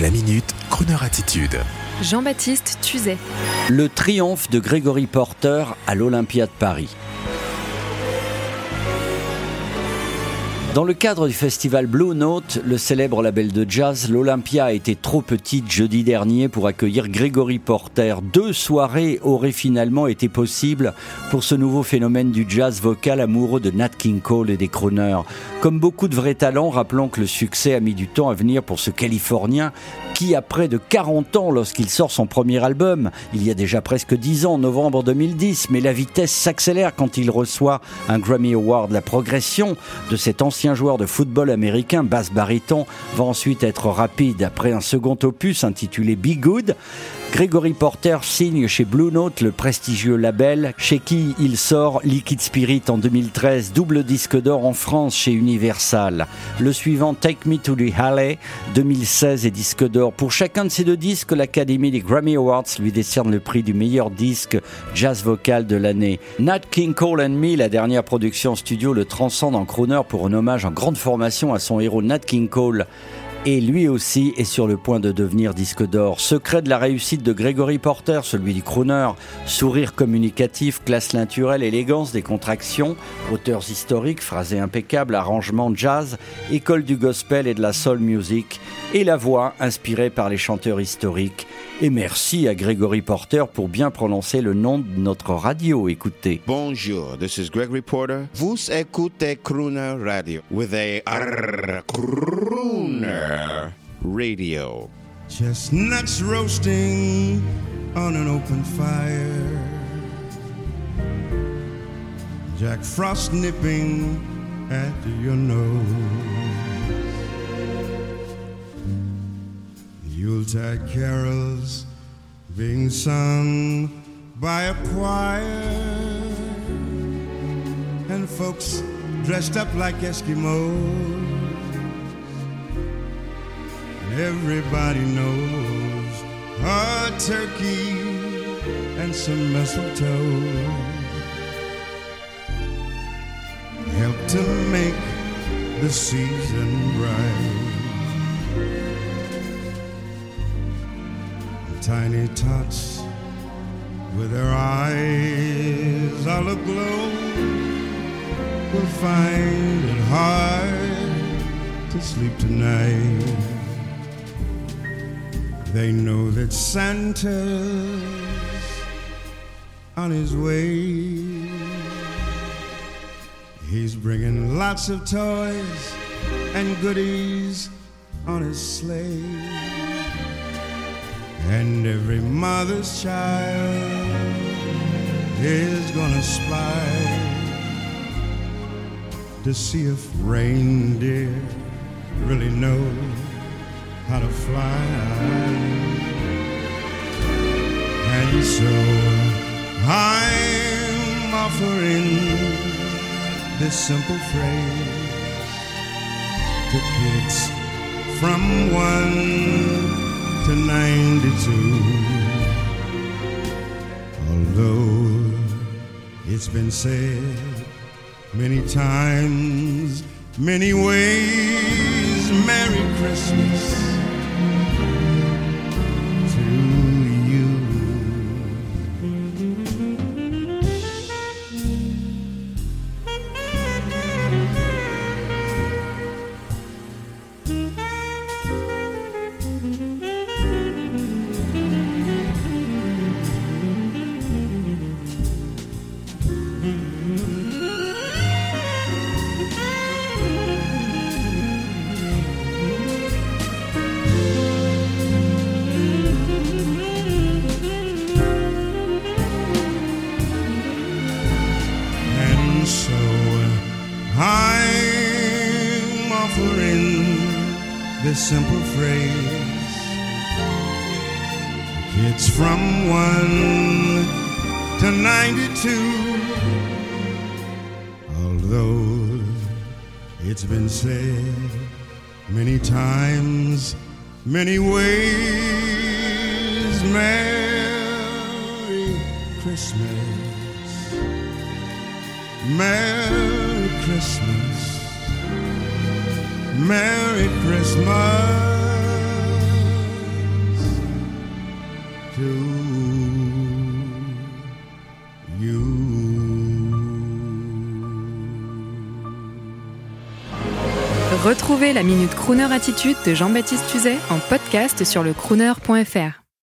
La minute, Kroneur attitude. Jean-Baptiste Tuzet. Le triomphe de Gregory Porter à l'Olympia de Paris. Dans le cadre du festival Blue Note, le célèbre label de jazz, l'Olympia a été trop petite jeudi dernier pour accueillir Gregory Porter. Deux soirées auraient finalement été possibles pour ce nouveau phénomène du jazz vocal amoureux de Nat King Cole et des crooners. Comme beaucoup de vrais talents, rappelons que le succès a mis du temps à venir pour ce Californien qui a près de 40 ans lorsqu'il sort son premier album, il y a déjà presque 10 ans, novembre 2010, mais la vitesse s'accélère quand il reçoit un Grammy Award. La progression de cet ancien joueur de football américain, basse baryton, va ensuite être rapide. Après un second opus intitulé Be Good, Gregory Porter signe chez Blue Note, le prestigieux label, chez qui il sort Liquid Spirit en 2013, double disque d'or en France chez Universal. Le suivant Take Me to the Halley, 2016 et disque d'or. Pour chacun de ces deux disques, l'Académie des Grammy Awards lui décerne le prix du meilleur disque jazz vocal de l'année. Nat King Cole and Me, la dernière production studio, le transcende en crooner pour un hommage en grande formation à son héros Nat King Cole et lui aussi est sur le point de devenir disque d'or. Secret de la réussite de Gregory Porter, celui du crooner, sourire communicatif, classe naturelle, élégance des contractions, auteurs historiques, phrasés impeccables, arrangements jazz, école du gospel et de la soul music, et la voix inspirée par les chanteurs historiques. Et merci à Gregory Porter pour bien prononcer le nom de notre radio. Écoutez. Bonjour, this is Gregory Porter. Vous écoutez Crooner Radio with a Crooner Radio. Chestnuts roasting on an open fire. Jack Frost nipping at your nose. Yuletide carols being sung by a choir. And folks dressed up like Eskimos. And everybody knows a turkey and some mistletoe help to make the season bright. Tiny tots with their eyes all aglow will find it hard to sleep tonight. They know that Santa's on his way. He's bringing lots of toys and goodies on his sleigh. And every mother's child is gonna spy to see if reindeer really know how to fly. And so I'm offering this simple phrase to kids from one to 92. Although it's been said many times, many ways, Merry Christmas to you. And this simple phrase. Kids from 1 to 92. Although it's been said many times, many ways, Merry Christmas. Merry Christmas. Merry Christmas to you. Retrouvez la Minute Crooner Attitude de Jean-Baptiste Tuzet en podcast sur le crooner.fr.